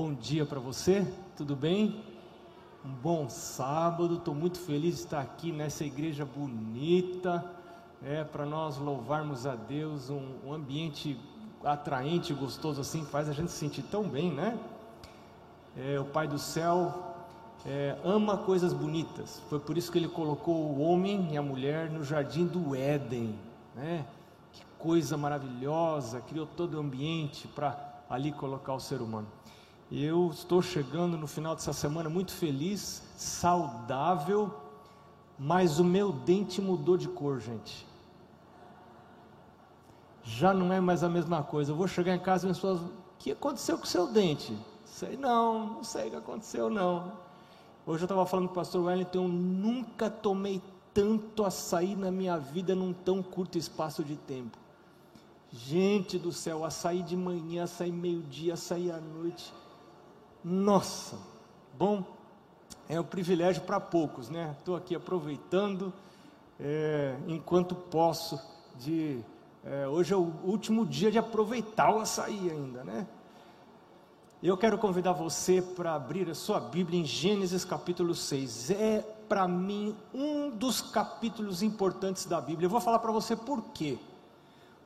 bom dia para você, tudo bem? Um bom sábado, estou muito feliz de estar aqui nessa igreja bonita, é, para nós louvarmos a Deus, um, um ambiente atraente, gostoso assim, faz a gente se sentir tão bem, né? É, o Pai do Céu é, ama coisas bonitas, foi por isso que Ele colocou o homem e a mulher no jardim do Éden, né? Que coisa maravilhosa, criou todo o ambiente para ali colocar o ser humano. Eu estou chegando no final dessa semana muito feliz, saudável, mas o meu dente mudou de cor, gente. Já não é mais a mesma coisa. Eu vou chegar em casa e as pessoas, o que aconteceu com o seu dente? Sei não, não sei o que aconteceu não. Hoje eu estava falando com o pastor Wellington, eu nunca tomei tanto açaí na minha vida num tão curto espaço de tempo. Gente do céu, açaí de manhã, açaí meio-dia, açaí à noite. Nossa, bom, é um privilégio para poucos, né? Estou aqui aproveitando é, enquanto posso. De é, hoje é o último dia de aproveitar o açaí ainda, né? Eu quero convidar você para abrir a sua Bíblia em Gênesis capítulo 6. É para mim um dos capítulos importantes da Bíblia. Eu vou falar para você por quê.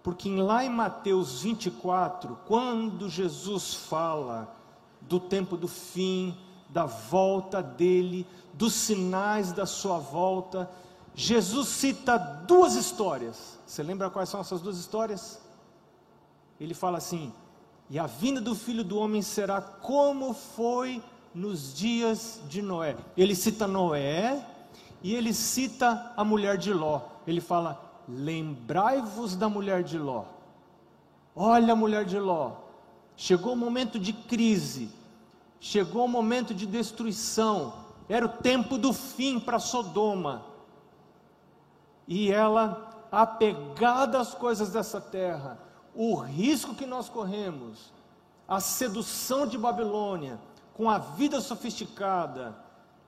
Porque lá em Mateus 24, quando Jesus fala do tempo do fim, da volta dele, dos sinais da sua volta, Jesus cita duas histórias. Você lembra quais são essas duas histórias? Ele fala assim: E a vinda do filho do homem será como foi nos dias de Noé. Ele cita Noé e ele cita a mulher de Ló. Ele fala: Lembrai-vos da mulher de Ló. Olha a mulher de Ló. Chegou o momento de crise, chegou o momento de destruição, era o tempo do fim para Sodoma. E ela, apegada às coisas dessa terra, o risco que nós corremos, a sedução de Babilônia, com a vida sofisticada,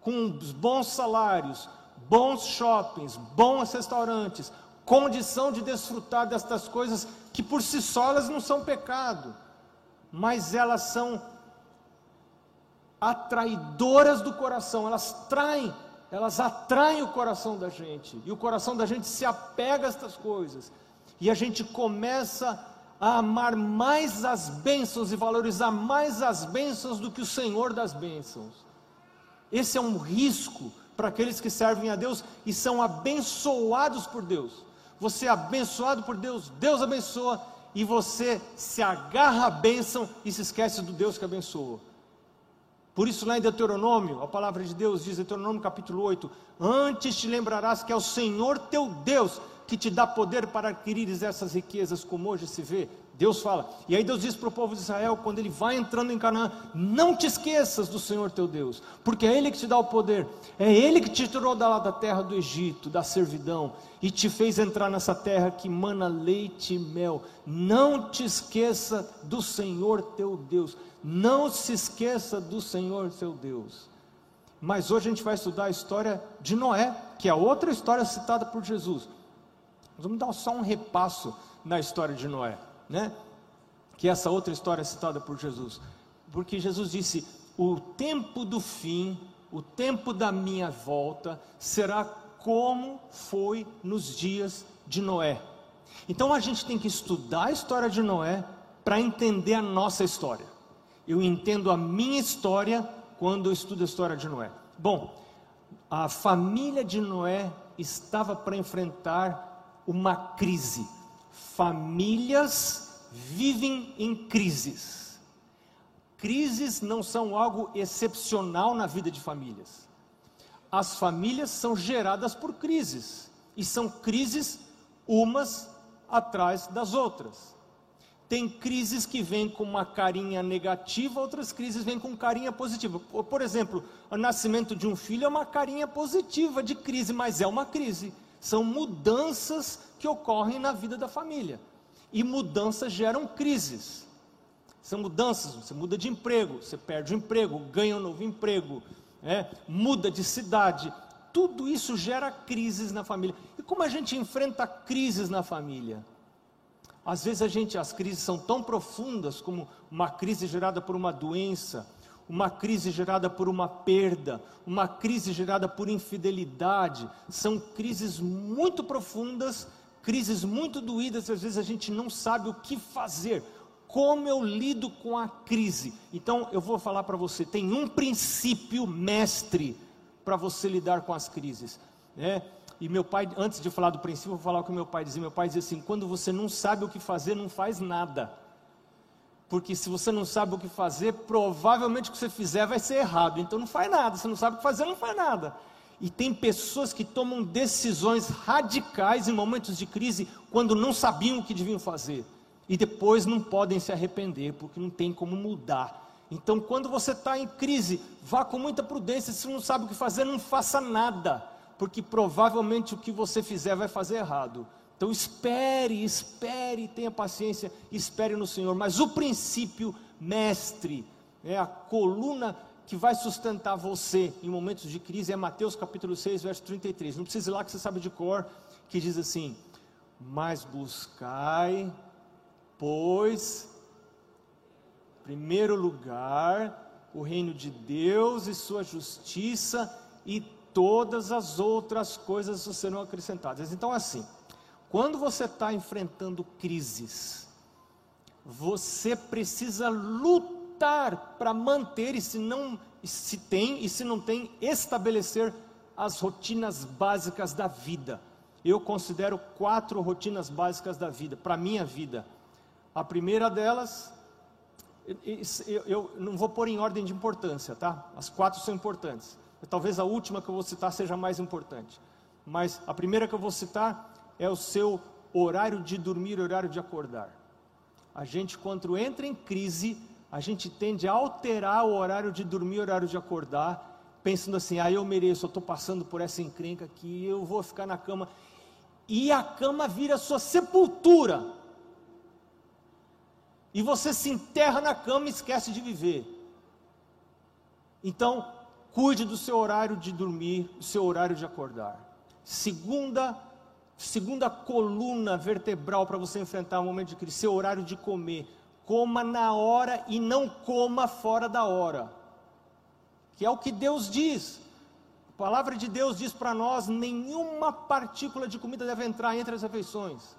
com bons salários, bons shoppings, bons restaurantes, condição de desfrutar destas coisas que por si só elas não são pecado, mas elas são atraidoras do coração, elas traem, elas atraem o coração da gente, e o coração da gente se apega a estas coisas, e a gente começa a amar mais as bênçãos e valorizar mais as bênçãos do que o Senhor das bênçãos. Esse é um risco para aqueles que servem a Deus e são abençoados por Deus você é abençoado por Deus, Deus abençoa, e você se agarra à bênção e se esquece do Deus que abençoa. Por isso, lá em Deuteronômio, a palavra de Deus diz, Deuteronômio capítulo 8: Antes te lembrarás que é o Senhor teu Deus que te dá poder para adquirires essas riquezas, como hoje se vê. Deus fala, e aí Deus diz para o povo de Israel, quando ele vai entrando em Canaã: Não te esqueças do Senhor teu Deus, porque é Ele que te dá o poder, é Ele que te tirou da, da terra do Egito, da servidão, e te fez entrar nessa terra que mana leite e mel. Não te esqueça do Senhor teu Deus, não se esqueça do Senhor teu Deus. Mas hoje a gente vai estudar a história de Noé, que é outra história citada por Jesus. Vamos dar só um repasso na história de Noé, né? Que é essa outra história citada por Jesus. Porque Jesus disse: "O tempo do fim, o tempo da minha volta será como foi nos dias de Noé". Então a gente tem que estudar a história de Noé para entender a nossa história. Eu entendo a minha história quando eu estudo a história de Noé. Bom, a família de Noé estava para enfrentar uma crise. Famílias vivem em crises. Crises não são algo excepcional na vida de famílias. As famílias são geradas por crises, e são crises umas atrás das outras. Tem crises que vêm com uma carinha negativa, outras crises vêm com carinha positiva. Por exemplo, o nascimento de um filho é uma carinha positiva de crise, mas é uma crise são mudanças que ocorrem na vida da família. E mudanças geram crises. São mudanças, você muda de emprego, você perde o emprego, ganha um novo emprego, é, muda de cidade. Tudo isso gera crises na família. E como a gente enfrenta crises na família? Às vezes a gente, as crises são tão profundas como uma crise gerada por uma doença, uma crise gerada por uma perda, uma crise gerada por infidelidade. São crises muito profundas, crises muito doídas, às vezes a gente não sabe o que fazer. Como eu lido com a crise? Então eu vou falar para você: tem um princípio mestre para você lidar com as crises. Né? E meu pai, antes de falar do princípio, vou falar o que meu pai dizia. Meu pai dizia assim: quando você não sabe o que fazer, não faz nada. Porque se você não sabe o que fazer, provavelmente o que você fizer vai ser errado. Então não faz nada. Se não sabe o que fazer, não faz nada. E tem pessoas que tomam decisões radicais em momentos de crise quando não sabiam o que deviam fazer. E depois não podem se arrepender, porque não tem como mudar. Então, quando você está em crise, vá com muita prudência. Se não sabe o que fazer, não faça nada, porque provavelmente o que você fizer vai fazer errado. Então espere, espere, tenha paciência, espere no Senhor. Mas o princípio mestre, é a coluna que vai sustentar você em momentos de crise é Mateus capítulo 6, verso 33. Não precisa ir lá que você sabe de cor, que diz assim: Mas buscai, pois, em primeiro lugar, o reino de Deus e sua justiça, e todas as outras coisas serão acrescentadas. Então, assim, quando você está enfrentando crises, você precisa lutar para manter, e se não se tem, e se não tem, estabelecer as rotinas básicas da vida. Eu considero quatro rotinas básicas da vida, para minha vida. A primeira delas, eu, eu, não vou pôr em ordem de importância, tá? As quatro são importantes. Talvez a última que eu vou citar seja mais importante. Mas a primeira que eu vou citar é o seu horário de dormir, horário de acordar. A gente, quando entra em crise, a gente tende a alterar o horário de dormir, horário de acordar, pensando assim: ah, eu mereço, eu estou passando por essa encrenca aqui, eu vou ficar na cama. E a cama vira sua sepultura. E você se enterra na cama e esquece de viver. Então, cuide do seu horário de dormir, do seu horário de acordar. Segunda segunda coluna vertebral para você enfrentar um momento de crise, seu horário de comer. Coma na hora e não coma fora da hora. Que é o que Deus diz. A palavra de Deus diz para nós: nenhuma partícula de comida deve entrar entre as refeições.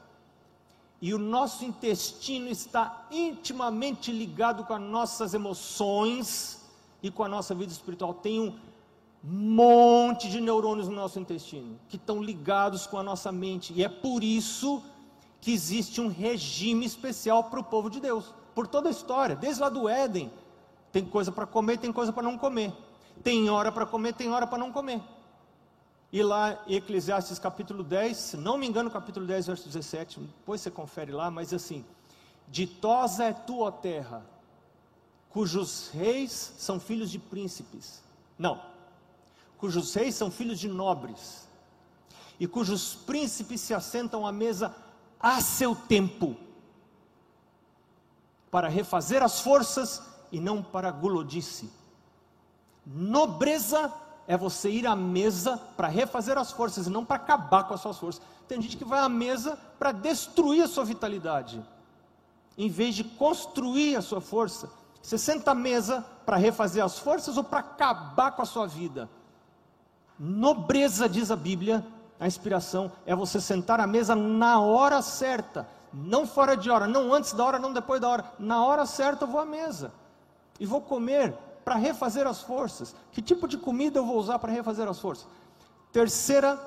E o nosso intestino está intimamente ligado com as nossas emoções e com a nossa vida espiritual. Tem um monte de neurônios no nosso intestino que estão ligados com a nossa mente, e é por isso que existe um regime especial para o povo de Deus, por toda a história, desde lá do Éden. Tem coisa para comer, tem coisa para não comer. Tem hora para comer, tem hora para não comer. E lá em Eclesiastes capítulo 10, se não me engano, capítulo 10, verso 17, depois você confere lá, mas assim: Ditosa é tua terra, cujos reis são filhos de príncipes. Não, cujos reis são filhos de nobres, e cujos príncipes se assentam à mesa a seu tempo, para refazer as forças e não para gulodice. Nobreza é você ir à mesa para refazer as forças e não para acabar com as suas forças. Tem gente que vai à mesa para destruir a sua vitalidade, em vez de construir a sua força. Você senta à mesa para refazer as forças ou para acabar com a sua vida? Nobreza, diz a Bíblia, a inspiração é você sentar à mesa na hora certa, não fora de hora, não antes da hora, não depois da hora. Na hora certa eu vou à mesa e vou comer para refazer as forças. Que tipo de comida eu vou usar para refazer as forças? Terceira,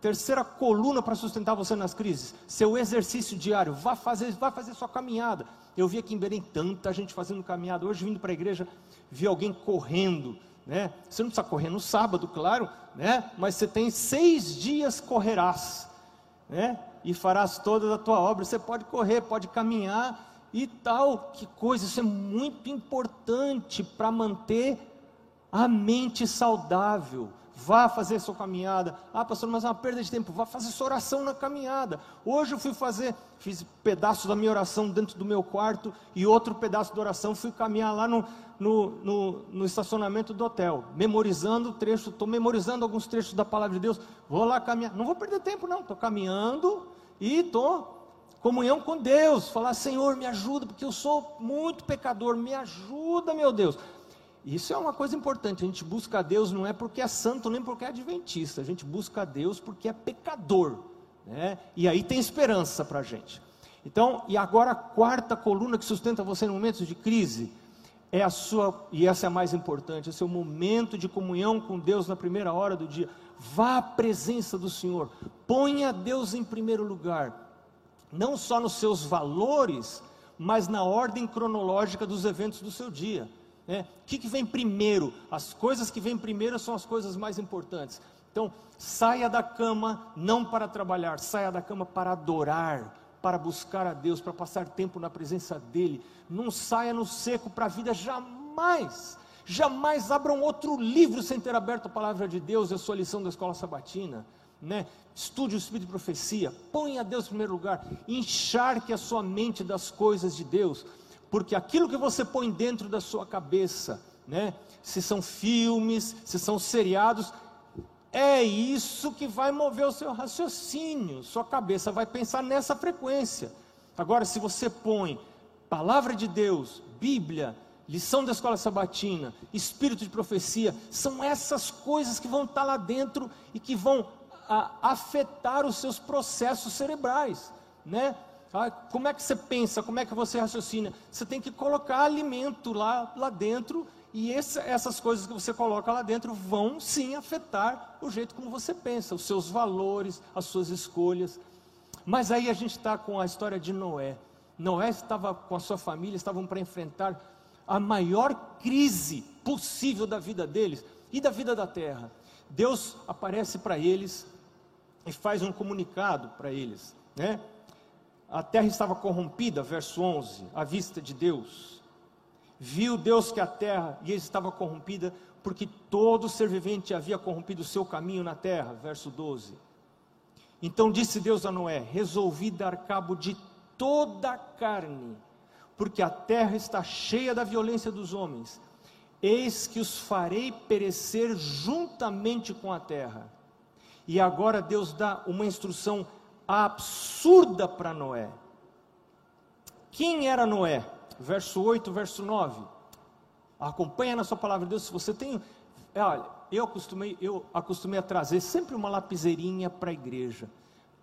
terceira coluna para sustentar você nas crises, seu exercício diário. Vá fazer, vá fazer sua caminhada. Eu vi aqui em Belém tanta gente fazendo caminhada. Hoje vindo para a igreja, vi alguém correndo né? Você não precisa correr no sábado, claro, né? Mas você tem seis dias correrás, né? E farás toda a tua obra. Você pode correr, pode caminhar e tal. Que coisa! Isso é muito importante para manter a mente saudável. Vá fazer sua caminhada. Ah, pastor, mas é uma perda de tempo. Vá fazer sua oração na caminhada. Hoje eu fui fazer, fiz pedaço da minha oração dentro do meu quarto e outro pedaço da oração. Fui caminhar lá no, no, no, no estacionamento do hotel, memorizando o trecho. Estou memorizando alguns trechos da palavra de Deus. Vou lá caminhar. Não vou perder tempo, não. Estou caminhando e estou comunhão com Deus. Falar, Senhor, me ajuda, porque eu sou muito pecador. Me ajuda, meu Deus. Isso é uma coisa importante. A gente busca a Deus não é porque é santo nem porque é adventista. A gente busca a Deus porque é pecador. Né? E aí tem esperança para a gente. Então, e agora a quarta coluna que sustenta você em momentos de crise é a sua, e essa é a mais importante, é o seu momento de comunhão com Deus na primeira hora do dia. Vá à presença do Senhor, ponha Deus em primeiro lugar, não só nos seus valores, mas na ordem cronológica dos eventos do seu dia. Né? O que, que vem primeiro? As coisas que vêm primeiro são as coisas mais importantes. Então, saia da cama não para trabalhar, saia da cama para adorar, para buscar a Deus, para passar tempo na presença dEle. Não saia no seco para a vida jamais. Jamais abra um outro livro sem ter aberto a palavra de Deus, é a sua lição da escola sabatina. Né? Estude o Espírito de profecia, ponha Deus em primeiro lugar, encharque a sua mente das coisas de Deus, porque aquilo que você põe dentro da sua cabeça, né? se são filmes, se são seriados, é isso que vai mover o seu raciocínio. Sua cabeça vai pensar nessa frequência. Agora, se você põe palavra de Deus, Bíblia, lição da escola sabatina, espírito de profecia, são essas coisas que vão estar lá dentro e que vão a, afetar os seus processos cerebrais, né? Ah, como é que você pensa? Como é que você raciocina? Você tem que colocar alimento lá, lá dentro e esse, essas coisas que você coloca lá dentro vão sim afetar o jeito como você pensa, os seus valores, as suas escolhas. Mas aí a gente está com a história de Noé. Noé estava com a sua família, estavam para enfrentar a maior crise possível da vida deles e da vida da terra. Deus aparece para eles e faz um comunicado para eles, né? A terra estava corrompida, verso 11, à vista de Deus. Viu Deus que a terra e estava corrompida, porque todo ser vivente havia corrompido o seu caminho na terra. Verso 12. Então disse Deus a Noé: Resolvi dar cabo de toda a carne, porque a terra está cheia da violência dos homens. Eis que os farei perecer juntamente com a terra. E agora Deus dá uma instrução absurda para Noé. Quem era Noé? verso 8, verso 9. Acompanha na sua palavra de Deus. Se você tem. É, olha, eu acostumei, eu acostumei a trazer sempre uma lapiseirinha para a igreja,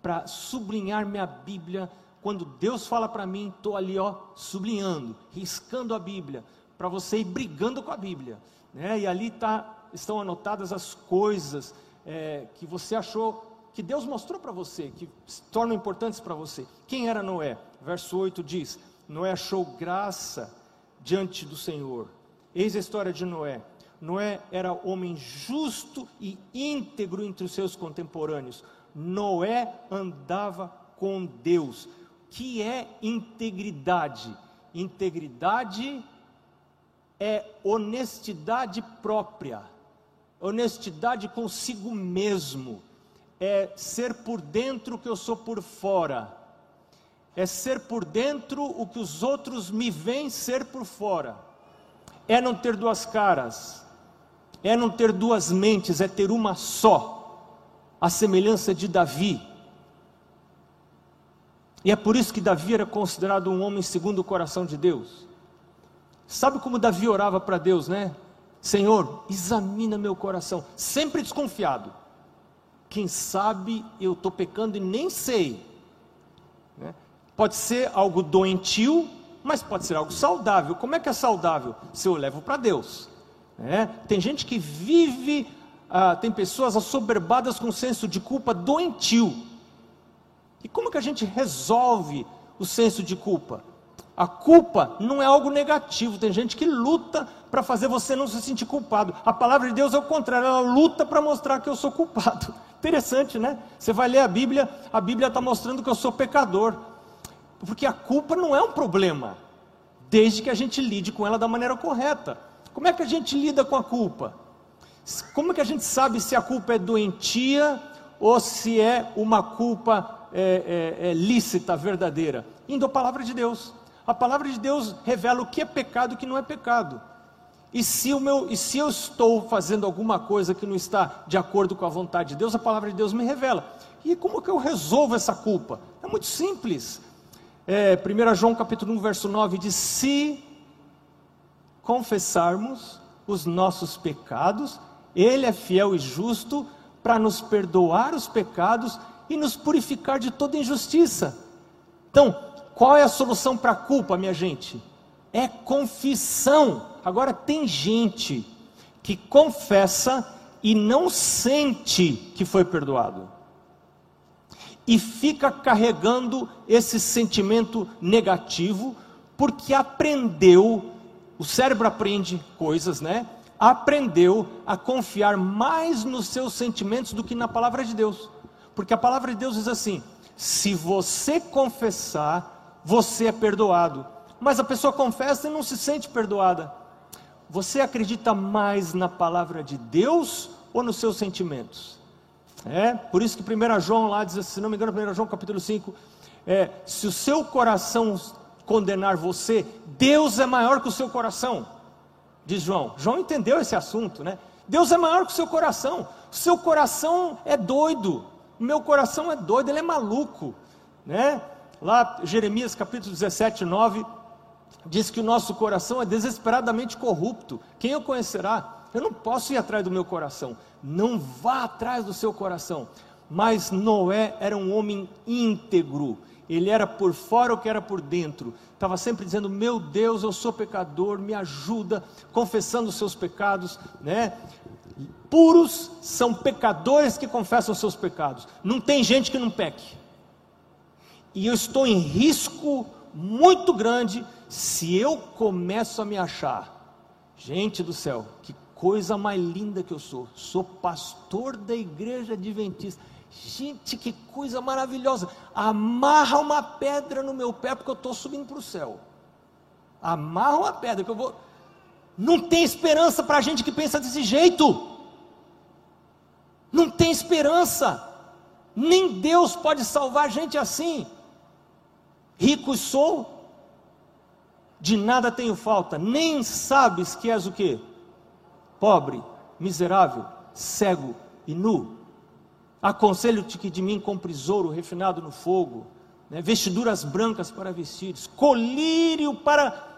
para sublinhar minha Bíblia. Quando Deus fala para mim, estou ali, ó, sublinhando, riscando a Bíblia, para você ir brigando com a Bíblia. Né? E ali tá, estão anotadas as coisas é, que você achou que Deus mostrou para você, que se tornam importantes para você. Quem era Noé? Verso 8 diz: Noé achou graça diante do Senhor. Eis a história de Noé. Noé era homem justo e íntegro entre os seus contemporâneos. Noé andava com Deus. Que é integridade? Integridade é honestidade própria, honestidade consigo mesmo, é ser por dentro o que eu sou por fora é ser por dentro o que os outros me veem ser por fora, é não ter duas caras, é não ter duas mentes, é ter uma só, a semelhança de Davi. E é por isso que Davi era considerado um homem segundo o coração de Deus. Sabe como Davi orava para Deus, né? Senhor, examina meu coração, sempre desconfiado. Quem sabe eu estou pecando e nem sei. Né? Pode ser algo doentio, mas pode ser algo saudável. Como é que é saudável? Se eu levo para Deus. É? Tem gente que vive, ah, tem pessoas assoberbadas com senso de culpa doentio. E como que a gente resolve o senso de culpa? A culpa não é algo negativo. Tem gente que luta para fazer você não se sentir culpado. A palavra de Deus é o contrário, ela luta para mostrar que eu sou culpado. Interessante, né? Você vai ler a Bíblia, a Bíblia está mostrando que eu sou pecador. Porque a culpa não é um problema, desde que a gente lide com ela da maneira correta. Como é que a gente lida com a culpa? Como é que a gente sabe se a culpa é doentia ou se é uma culpa é, é, é lícita, verdadeira? Indo à palavra de Deus. A palavra de Deus revela o que é pecado e o que não é pecado. E se, meu, e se eu estou fazendo alguma coisa que não está de acordo com a vontade de Deus, a palavra de Deus me revela. E como que eu resolvo essa culpa? É muito simples é, 1 João capítulo 1, verso 9 diz: Se confessarmos os nossos pecados, Ele é fiel e justo para nos perdoar os pecados e nos purificar de toda injustiça. Então, qual é a solução para a culpa, minha gente? É confissão. Agora, tem gente que confessa e não sente que foi perdoado. E fica carregando esse sentimento negativo, porque aprendeu, o cérebro aprende coisas, né? Aprendeu a confiar mais nos seus sentimentos do que na palavra de Deus. Porque a palavra de Deus diz assim: se você confessar, você é perdoado. Mas a pessoa confessa e não se sente perdoada. Você acredita mais na palavra de Deus ou nos seus sentimentos? É, por isso que 1 João lá diz, se não me engano, 1 João capítulo 5, é, se o seu coração condenar você, Deus é maior que o seu coração, diz João. João entendeu esse assunto, né? Deus é maior que o seu coração, o seu coração é doido, o meu coração é doido, ele é maluco, né? Lá, Jeremias capítulo 17, 9, diz que o nosso coração é desesperadamente corrupto. Quem o conhecerá? Eu não posso ir atrás do meu coração. Não vá atrás do seu coração. Mas Noé era um homem íntegro. Ele era por fora o que era por dentro. Estava sempre dizendo: Meu Deus, eu sou pecador, me ajuda, confessando os seus pecados, né? Puros são pecadores que confessam seus pecados. Não tem gente que não peque. E eu estou em risco muito grande se eu começo a me achar. Gente do céu, que coisa mais linda que eu sou. Sou pastor da igreja adventista. Gente, que coisa maravilhosa. Amarra uma pedra no meu pé porque eu estou subindo para o céu. Amarra uma pedra que eu vou. Não tem esperança para a gente que pensa desse jeito. Não tem esperança. Nem Deus pode salvar gente assim. Rico sou, de nada tenho falta, nem sabes que és o que? Pobre, miserável, cego e nu. Aconselho-te que de mim compres ouro refinado no fogo, né, vestiduras brancas para vestires, colírio para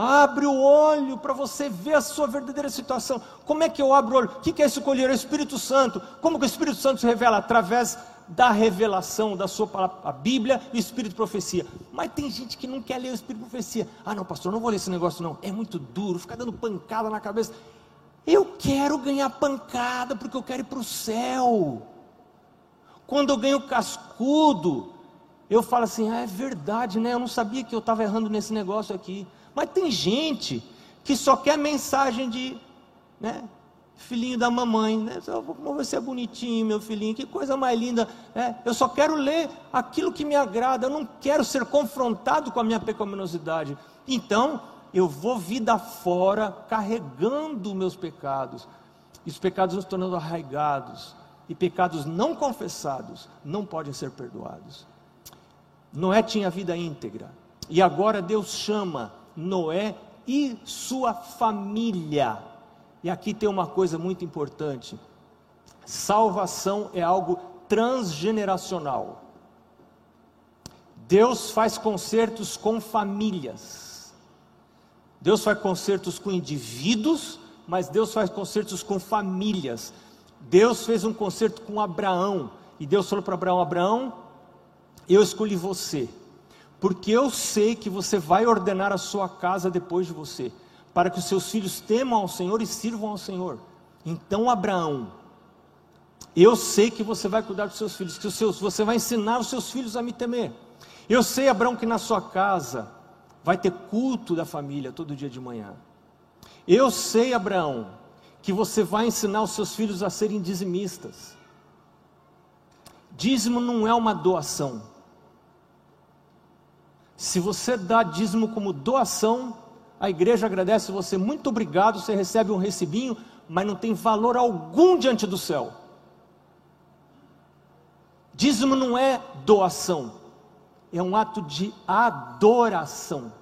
Abre o olho para você ver a sua verdadeira situação. Como é que eu abro o olho? O que é esse colher? É o Espírito Santo. Como que o Espírito Santo se revela? Através da revelação da sua palavra, a Bíblia e o Espírito de profecia. Mas tem gente que não quer ler o Espírito de profecia. Ah, não, pastor, não vou ler esse negócio não. É muito duro, fica dando pancada na cabeça. Eu quero ganhar pancada porque eu quero ir para o céu. Quando eu ganho cascudo, eu falo assim: ah, é verdade, né? Eu não sabia que eu estava errando nesse negócio aqui. Mas tem gente que só quer mensagem de, né? Filhinho da mamãe, né? Como você é bonitinho, meu filhinho, que coisa mais linda. É, eu só quero ler aquilo que me agrada, eu não quero ser confrontado com a minha pecaminosidade. Então, eu vou vida fora carregando meus pecados. E os pecados nos tornando arraigados. E pecados não confessados não podem ser perdoados. Noé tinha vida íntegra. E agora Deus chama Noé e sua família. E aqui tem uma coisa muito importante: salvação é algo transgeneracional. Deus faz concertos com famílias. Deus faz concertos com indivíduos, mas Deus faz concertos com famílias. Deus fez um concerto com Abraão, e Deus falou para Abraão: Abraão, eu escolhi você porque eu sei que você vai ordenar a sua casa depois de você, para que os seus filhos temam ao Senhor e sirvam ao Senhor. Então, Abraão, eu sei que você vai cuidar dos seus filhos, que os seus, você vai ensinar os seus filhos a me temer. Eu sei, Abraão, que na sua casa vai ter culto da família todo dia de manhã. Eu sei, Abraão, que você vai ensinar os seus filhos a serem dizimistas. Dízimo não é uma doação. Se você dá dízimo como doação, a igreja agradece você, muito obrigado, você recebe um recibinho, mas não tem valor algum diante do céu. Dízimo não é doação, é um ato de adoração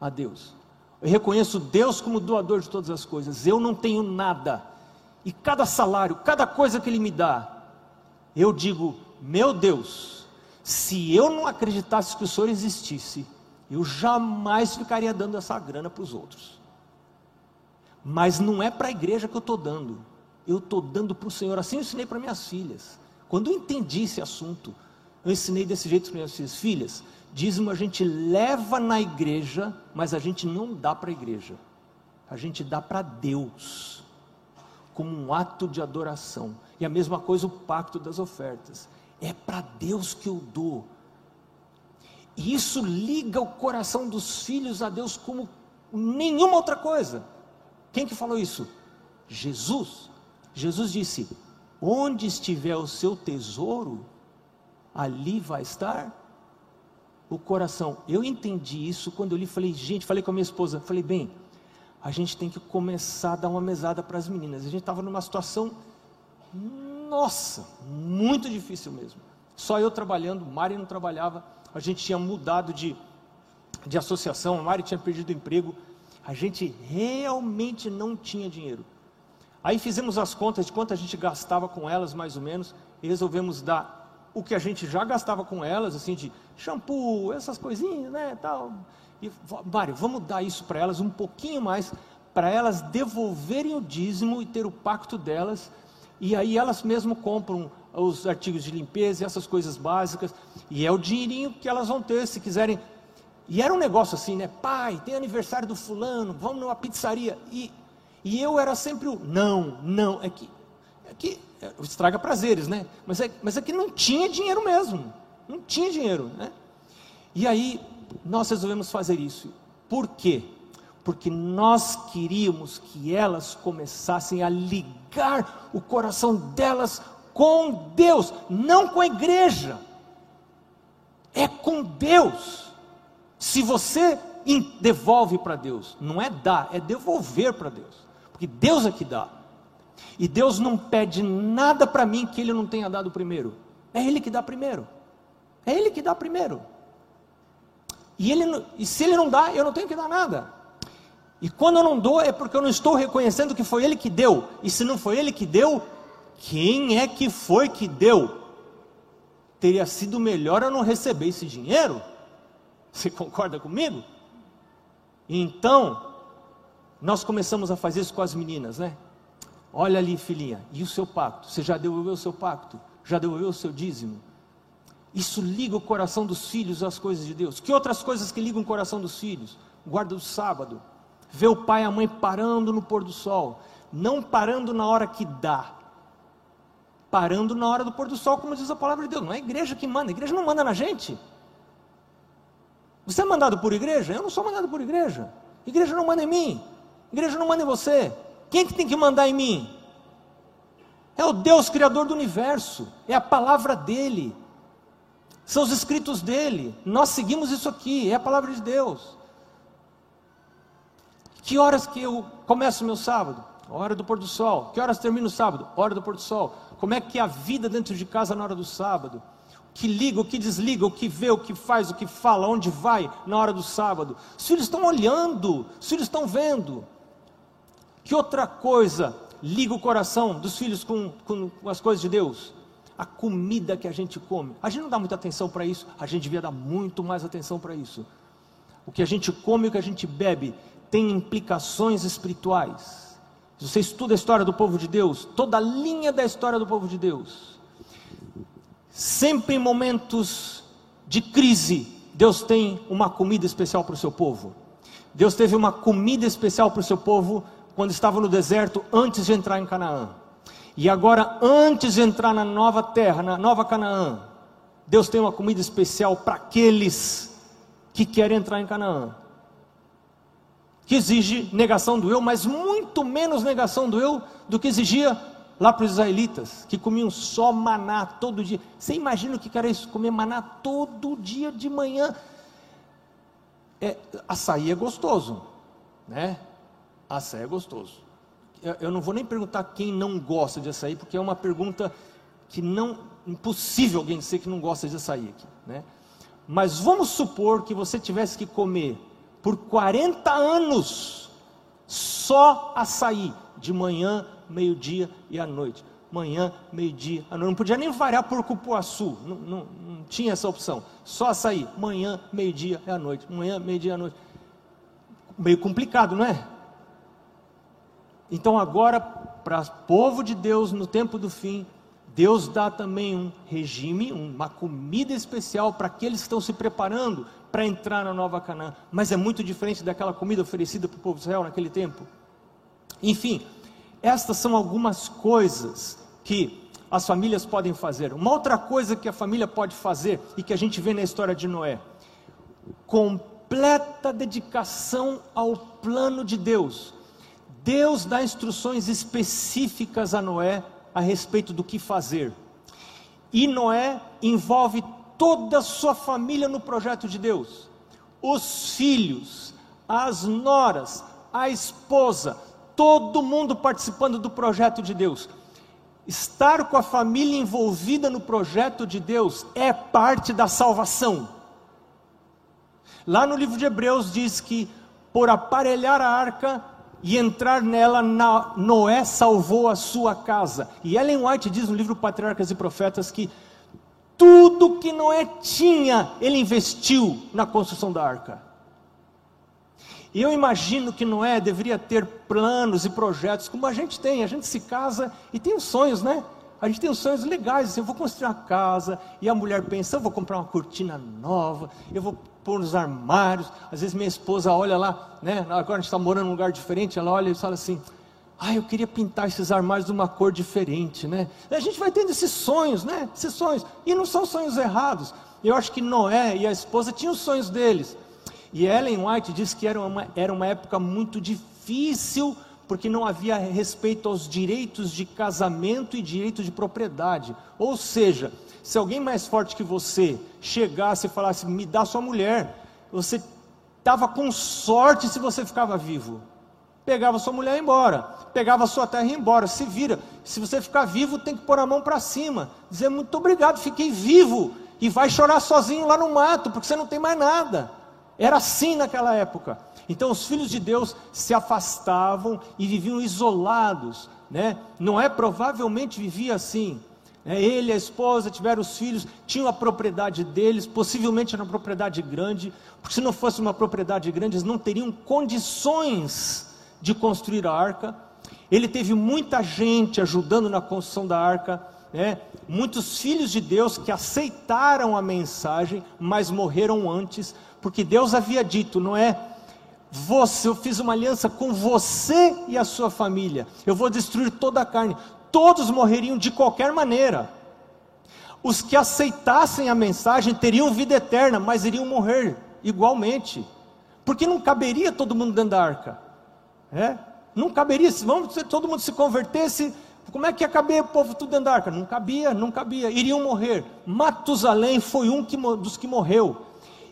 a Deus. Eu reconheço Deus como doador de todas as coisas, eu não tenho nada, e cada salário, cada coisa que Ele me dá, eu digo, meu Deus, se eu não acreditasse que o Senhor existisse, eu jamais ficaria dando essa grana para os outros. Mas não é para a igreja que eu estou dando. Eu estou dando para o Senhor. Assim eu ensinei para minhas filhas. Quando eu entendi esse assunto, eu ensinei desse jeito para minhas filhas. Filhas, dízimo a gente leva na igreja, mas a gente não dá para a igreja. A gente dá para Deus, como um ato de adoração. E a mesma coisa o pacto das ofertas. É para Deus que eu dou. E isso liga o coração dos filhos a Deus como nenhuma outra coisa. Quem que falou isso? Jesus. Jesus disse: Onde estiver o seu tesouro, ali vai estar o coração. Eu entendi isso quando eu li, falei, gente, falei com a minha esposa, falei, bem, a gente tem que começar a dar uma mesada para as meninas. A gente estava numa situação, nossa, muito difícil mesmo. Só eu trabalhando, Mari não trabalhava, a gente tinha mudado de, de associação, a Mari tinha perdido o emprego, a gente realmente não tinha dinheiro. Aí fizemos as contas de quanto a gente gastava com elas, mais ou menos, e resolvemos dar o que a gente já gastava com elas, assim, de shampoo, essas coisinhas, né, tal. E, Mário, vamos dar isso para elas um pouquinho mais, para elas devolverem o dízimo e ter o pacto delas, e aí elas mesmo compram os artigos de limpeza e essas coisas básicas, e é o dinheirinho que elas vão ter, se quiserem. E era um negócio assim, né, pai, tem aniversário do fulano, vamos numa pizzaria, e, e eu era sempre o, não, não, é que, é que é, estraga prazeres, né? Mas é, mas é que não tinha dinheiro mesmo, não tinha dinheiro, né? E aí nós resolvemos fazer isso. Por quê? Porque nós queríamos que elas começassem a ligar o coração delas com Deus, não com a igreja. É com Deus. Se você devolve para Deus, não é dar, é devolver para Deus, porque Deus é que dá. E Deus não pede nada para mim que Ele não tenha dado primeiro. É Ele que dá primeiro. É Ele que dá primeiro. E, ele, e se Ele não dá, eu não tenho que dar nada. E quando eu não dou, é porque eu não estou reconhecendo que foi Ele que deu. E se não foi Ele que deu, quem é que foi que deu? Teria sido melhor eu não receber esse dinheiro? Você concorda comigo? Então, nós começamos a fazer isso com as meninas, né? Olha ali, filhinha, e o seu pacto? Você já devolveu o seu pacto? Já devolveu o seu dízimo? Isso liga o coração dos filhos às coisas de Deus. Que outras coisas que ligam o coração dos filhos? Guarda do sábado. Ver o pai e a mãe parando no pôr do sol. Não parando na hora que dá. Parando na hora do pôr do sol, como diz a palavra de Deus. Não é a igreja que manda. A igreja não manda na gente. Você é mandado por igreja? Eu não sou mandado por igreja. Igreja não manda em mim. Igreja não manda em você. Quem que tem que mandar em mim? É o Deus Criador do universo, é a palavra dEle, são os escritos dEle, nós seguimos isso aqui, é a palavra de Deus. Que horas que eu começo meu sábado? Hora do pôr do sol. Que horas termino o sábado? Hora do pôr do sol. Como é que é a vida dentro de casa na hora do sábado? O que liga, o que desliga, o que vê, o que faz, o que fala, onde vai na hora do sábado. Os filhos estão olhando, os filhos estão vendo. Que outra coisa liga o coração dos filhos com, com, com as coisas de Deus? A comida que a gente come. A gente não dá muita atenção para isso, a gente devia dar muito mais atenção para isso. O que a gente come e o que a gente bebe tem implicações espirituais. Você estuda a história do povo de Deus, toda a linha da história do povo de Deus, sempre em momentos de crise, Deus tem uma comida especial para o seu povo. Deus teve uma comida especial para o seu povo quando estava no deserto antes de entrar em Canaã. E agora, antes de entrar na nova terra, na nova Canaã, Deus tem uma comida especial para aqueles que querem entrar em Canaã. Que exige negação do eu, mas muito menos negação do eu do que exigia lá para os israelitas, que comiam só maná todo dia. Você imagina o que era isso? Comer maná todo dia de manhã. É, açaí é gostoso, né? Açaí é gostoso. Eu não vou nem perguntar quem não gosta de açaí, porque é uma pergunta que não impossível alguém dizer que não gosta de açaí aqui, né? Mas vamos supor que você tivesse que comer por 40 anos só açaí, de manhã, meio-dia e à noite. Manhã, meio-dia, à noite. Não podia nem variar por cupuaçu, não, não, não tinha essa opção. Só açaí, manhã, meio-dia e à noite. Manhã, meio-dia e à noite. Meio complicado, não é? Então agora, para povo de Deus no tempo do fim, Deus dá também um regime, uma comida especial para aqueles que estão se preparando para entrar na nova Canaã. Mas é muito diferente daquela comida oferecida para o povo de Israel naquele tempo. Enfim, estas são algumas coisas que as famílias podem fazer. Uma outra coisa que a família pode fazer e que a gente vê na história de Noé: completa dedicação ao plano de Deus. Deus dá instruções específicas a Noé a respeito do que fazer. E Noé envolve toda a sua família no projeto de Deus. Os filhos, as noras, a esposa, todo mundo participando do projeto de Deus. Estar com a família envolvida no projeto de Deus é parte da salvação. Lá no livro de Hebreus diz que por aparelhar a arca, e entrar nela, Noé salvou a sua casa. E Ellen White diz no livro Patriarcas e Profetas que tudo que Noé tinha, ele investiu na construção da arca. E eu imagino que Noé deveria ter planos e projetos como a gente tem. A gente se casa e tem os sonhos, né? A gente tem uns sonhos legais, assim, eu vou construir uma casa, e a mulher pensa, eu vou comprar uma cortina nova, eu vou pôr nos armários. Às vezes minha esposa olha lá, né? Agora a gente está morando num lugar diferente, ela olha e fala assim: ah, eu queria pintar esses armários de uma cor diferente, né? A gente vai tendo esses sonhos, né? Esses sonhos. E não são sonhos errados. Eu acho que Noé e a esposa tinham os sonhos deles. E Ellen White diz que era uma, era uma época muito difícil, porque não havia respeito aos direitos de casamento e direito de propriedade. Ou seja, se alguém mais forte que você chegasse e falasse, me dá sua mulher, você estava com sorte se você ficava vivo. Pegava sua mulher e ia embora, pegava sua terra e ia embora, se vira. Se você ficar vivo, tem que pôr a mão para cima, dizer muito obrigado, fiquei vivo, e vai chorar sozinho lá no mato, porque você não tem mais nada. Era assim naquela época. Então os filhos de Deus se afastavam e viviam isolados, né? Não é provavelmente vivia assim. É, ele a esposa tiveram os filhos, tinham a propriedade deles, possivelmente era uma propriedade grande, porque se não fosse uma propriedade grande, eles não teriam condições de construir a arca. Ele teve muita gente ajudando na construção da arca, né? muitos filhos de Deus que aceitaram a mensagem, mas morreram antes, porque Deus havia dito, não é? Você, eu fiz uma aliança com você e a sua família. Eu vou destruir toda a carne todos morreriam de qualquer maneira. Os que aceitassem a mensagem teriam vida eterna, mas iriam morrer igualmente, porque não caberia todo mundo dentro da arca, é? Não caberia, se vamos, todo mundo se convertesse, como é que ia caber o povo tudo dentro da arca? Não cabia, não cabia, iriam morrer. Matusalém foi um que, dos que morreu,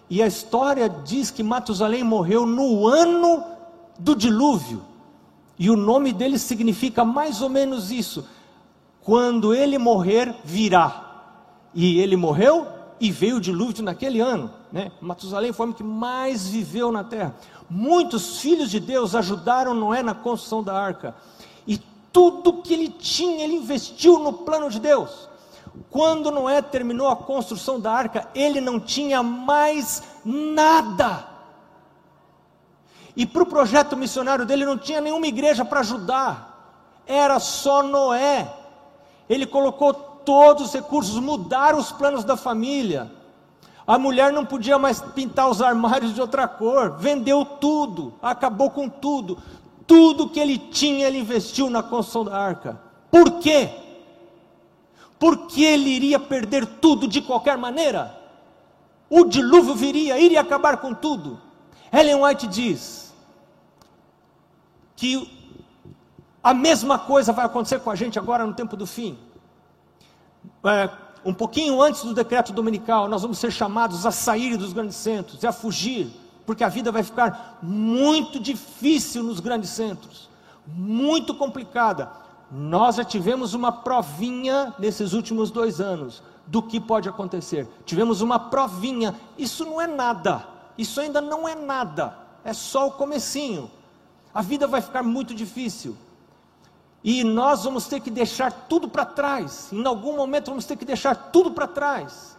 e a história diz que Matusalém morreu no ano do dilúvio. E o nome dele significa mais ou menos isso: quando ele morrer, virá. E ele morreu e veio o dilúvio naquele ano. Né? Matusalém foi o homem que mais viveu na terra. Muitos filhos de Deus ajudaram Noé na construção da arca. E tudo que ele tinha, ele investiu no plano de Deus. Quando Noé terminou a construção da arca, ele não tinha mais nada. E para o projeto missionário dele não tinha nenhuma igreja para ajudar, era só Noé. Ele colocou todos os recursos, mudaram os planos da família. A mulher não podia mais pintar os armários de outra cor, vendeu tudo, acabou com tudo. Tudo que ele tinha, ele investiu na construção da arca. Por quê? Porque ele iria perder tudo de qualquer maneira. O dilúvio viria, iria acabar com tudo. Ellen White diz: que a mesma coisa vai acontecer com a gente agora no tempo do fim. É, um pouquinho antes do decreto dominical, nós vamos ser chamados a sair dos grandes centros e a fugir, porque a vida vai ficar muito difícil nos grandes centros, muito complicada. Nós já tivemos uma provinha nesses últimos dois anos do que pode acontecer. Tivemos uma provinha. Isso não é nada. Isso ainda não é nada. É só o comecinho a vida vai ficar muito difícil. E nós vamos ter que deixar tudo para trás. Em algum momento vamos ter que deixar tudo para trás.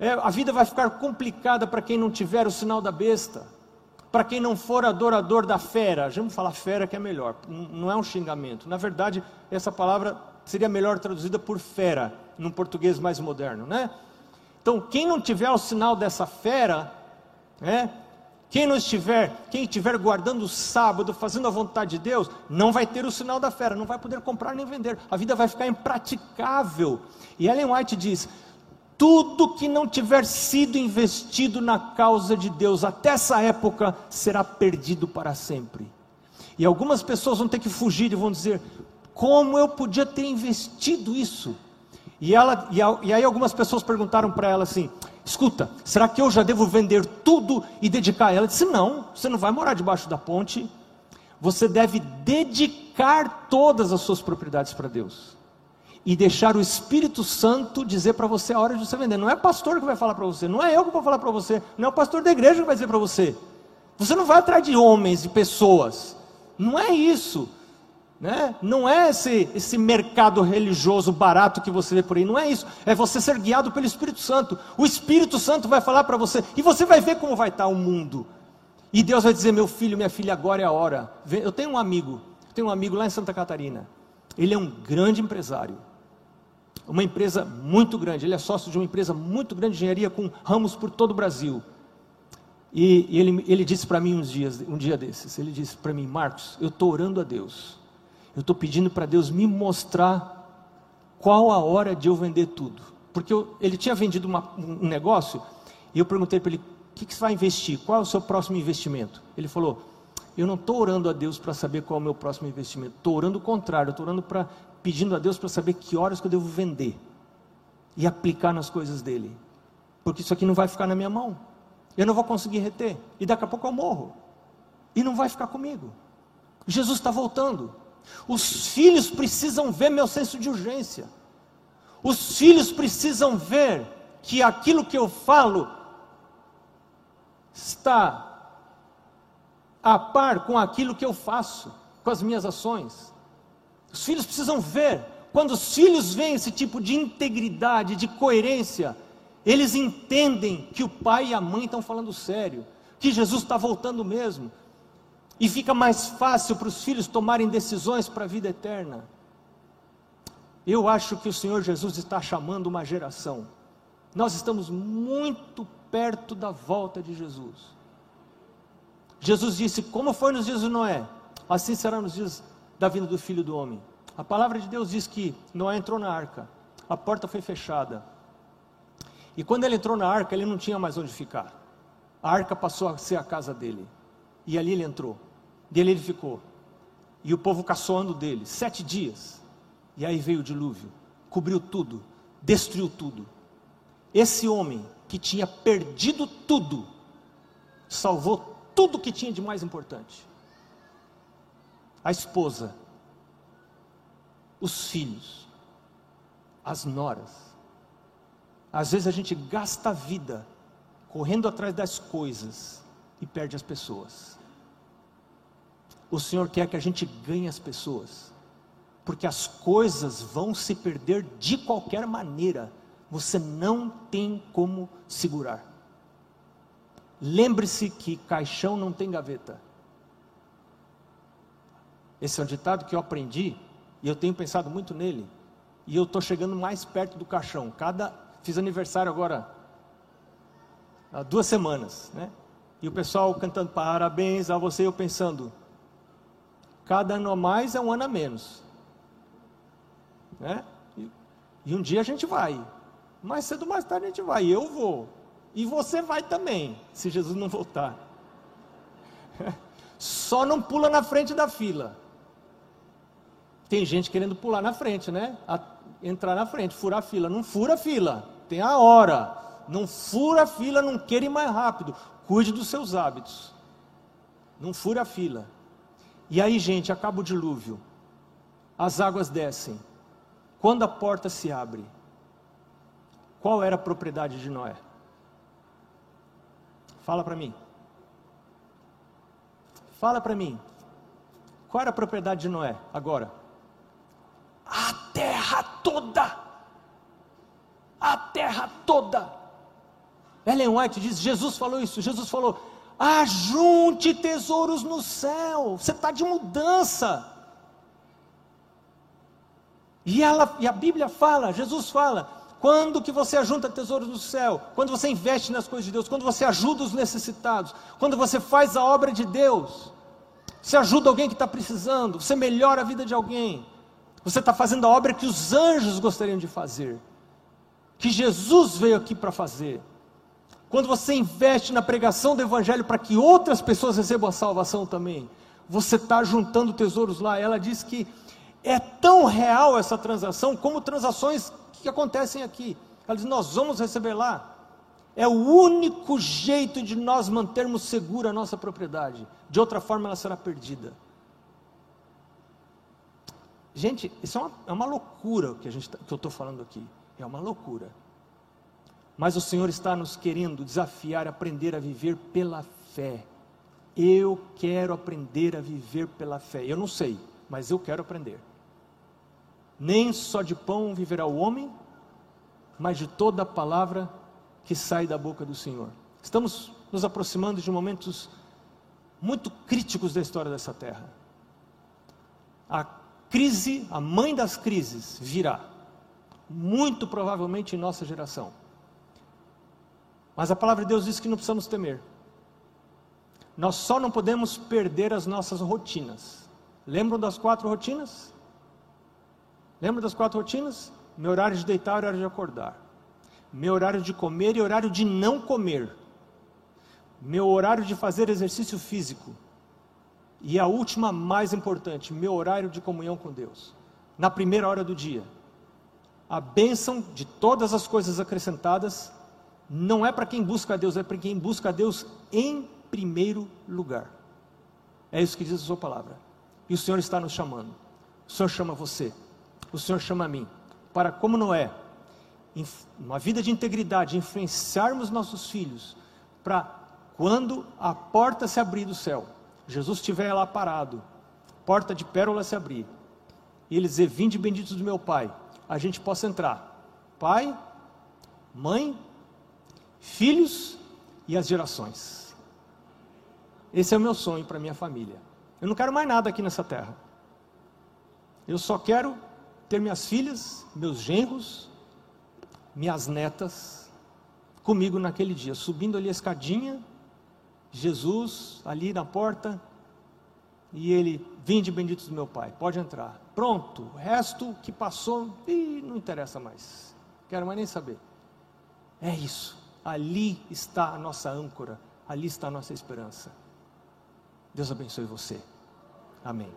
É, a vida vai ficar complicada para quem não tiver o sinal da besta, para quem não for adorador da fera. Vamos falar fera que é melhor, não é um xingamento. Na verdade, essa palavra seria melhor traduzida por fera, num português mais moderno, né? Então, quem não tiver o sinal dessa fera, né? Quem não estiver, quem estiver guardando o sábado, fazendo a vontade de Deus, não vai ter o sinal da fera, não vai poder comprar nem vender. A vida vai ficar impraticável. E Ellen White diz: tudo que não tiver sido investido na causa de Deus até essa época será perdido para sempre. E algumas pessoas vão ter que fugir e vão dizer: como eu podia ter investido isso? E, ela, e, e aí algumas pessoas perguntaram para ela assim: escuta, será que eu já devo vender tudo e dedicar? Ela disse: não, você não vai morar debaixo da ponte. Você deve dedicar todas as suas propriedades para Deus e deixar o Espírito Santo dizer para você a hora de você vender. Não é o pastor que vai falar para você, não é eu que vou falar para você, não é o pastor da igreja que vai dizer para você. Você não vai atrás de homens e pessoas, não é isso. Né? Não é esse, esse mercado religioso barato que você vê por aí, não é isso. É você ser guiado pelo Espírito Santo. O Espírito Santo vai falar para você, e você vai ver como vai estar o mundo. E Deus vai dizer: Meu filho, minha filha, agora é a hora. Eu tenho um amigo, tenho um amigo lá em Santa Catarina. Ele é um grande empresário, uma empresa muito grande. Ele é sócio de uma empresa muito grande de engenharia com ramos por todo o Brasil. E, e ele, ele disse para mim uns dias, um dia desses: Ele disse para mim, Marcos, eu estou orando a Deus eu estou pedindo para Deus me mostrar qual a hora de eu vender tudo. Porque eu, ele tinha vendido uma, um negócio e eu perguntei para ele: o que, que você vai investir? Qual é o seu próximo investimento? Ele falou: eu não estou orando a Deus para saber qual é o meu próximo investimento. Estou orando o contrário. Estou orando para pedindo a Deus para saber que horas que eu devo vender e aplicar nas coisas dele. Porque isso aqui não vai ficar na minha mão. Eu não vou conseguir reter. E daqui a pouco eu morro. E não vai ficar comigo. Jesus está voltando. Os filhos precisam ver meu senso de urgência. Os filhos precisam ver que aquilo que eu falo está a par com aquilo que eu faço, com as minhas ações. Os filhos precisam ver. Quando os filhos veem esse tipo de integridade, de coerência, eles entendem que o pai e a mãe estão falando sério, que Jesus está voltando mesmo, e fica mais fácil para os filhos tomarem decisões para a vida eterna. Eu acho que o Senhor Jesus está chamando uma geração. Nós estamos muito perto da volta de Jesus. Jesus disse: Como foi nos dias de Noé, assim será nos dias da vinda do filho do homem. A palavra de Deus diz que Noé entrou na arca, a porta foi fechada. E quando ele entrou na arca, ele não tinha mais onde ficar. A arca passou a ser a casa dele. E ali ele entrou. Dele ele ficou. E o povo caçoando dele, sete dias. E aí veio o dilúvio, cobriu tudo, destruiu tudo. Esse homem que tinha perdido tudo, salvou tudo que tinha de mais importante. A esposa, os filhos, as noras. Às vezes a gente gasta a vida correndo atrás das coisas e perde as pessoas. O Senhor quer que a gente ganhe as pessoas, porque as coisas vão se perder de qualquer maneira, você não tem como segurar. Lembre-se que caixão não tem gaveta. Esse é um ditado que eu aprendi e eu tenho pensado muito nele. E eu estou chegando mais perto do caixão. Cada fiz aniversário agora há duas semanas, né? E o pessoal cantando parabéns a você, eu pensando, cada ano a mais é um ano a menos. Né? E, e um dia a gente vai. Mais cedo ou mais tarde a gente vai. Eu vou. E você vai também, se Jesus não voltar. Só não pula na frente da fila. Tem gente querendo pular na frente, né? A, entrar na frente, furar a fila. Não fura a fila, tem a hora. Não fura a fila, não queira ir mais rápido. Cuide dos seus hábitos. Não fura a fila. E aí, gente, acaba o dilúvio. As águas descem. Quando a porta se abre, qual era a propriedade de Noé? Fala para mim. Fala para mim. Qual era a propriedade de Noé agora? A terra toda. A terra toda. Ellen White diz: Jesus falou isso. Jesus falou: Ajunte tesouros no céu. Você está de mudança. E, ela, e a Bíblia fala, Jesus fala, quando que você ajunta tesouros no céu? Quando você investe nas coisas de Deus, quando você ajuda os necessitados, quando você faz a obra de Deus, você ajuda alguém que está precisando, você melhora a vida de alguém, você está fazendo a obra que os anjos gostariam de fazer, que Jesus veio aqui para fazer. Quando você investe na pregação do Evangelho para que outras pessoas recebam a salvação também, você está juntando tesouros lá. Ela diz que é tão real essa transação como transações que acontecem aqui. Ela diz: Nós vamos receber lá. É o único jeito de nós mantermos segura a nossa propriedade. De outra forma, ela será perdida. Gente, isso é uma, é uma loucura que, a gente, tá, que eu estou falando aqui. É uma loucura. Mas o Senhor está nos querendo desafiar aprender a viver pela fé. Eu quero aprender a viver pela fé. Eu não sei, mas eu quero aprender. Nem só de pão viverá o homem, mas de toda a palavra que sai da boca do Senhor. Estamos nos aproximando de momentos muito críticos da história dessa terra. A crise, a mãe das crises, virá, muito provavelmente em nossa geração. Mas a palavra de Deus diz que não precisamos temer. Nós só não podemos perder as nossas rotinas. Lembram das quatro rotinas? Lembra das quatro rotinas? Meu horário de deitar horário de acordar. Meu horário de comer e horário de não comer. Meu horário de fazer exercício físico. E a última, mais importante, meu horário de comunhão com Deus. Na primeira hora do dia. A bênção de todas as coisas acrescentadas não é para quem busca a Deus, é para quem busca a Deus em primeiro lugar. É isso que diz a sua palavra. E o Senhor está nos chamando. O Senhor chama você o Senhor chama a mim, para como Noé, uma vida de integridade, influenciarmos nossos filhos, para quando a porta se abrir do céu, Jesus estiver lá parado, porta de pérola se abrir, e ele dizer: Vinde benditos do meu Pai, a gente possa entrar. Pai, mãe, filhos e as gerações. Esse é o meu sonho para minha família. Eu não quero mais nada aqui nessa terra. Eu só quero ter minhas filhas, meus genros, minhas netas comigo naquele dia, subindo ali a escadinha, Jesus ali na porta, e ele, vinde benditos do meu Pai, pode entrar. Pronto, o resto que passou, e não interessa mais, quero mais nem saber. É isso, ali está a nossa âncora, ali está a nossa esperança. Deus abençoe você. Amém.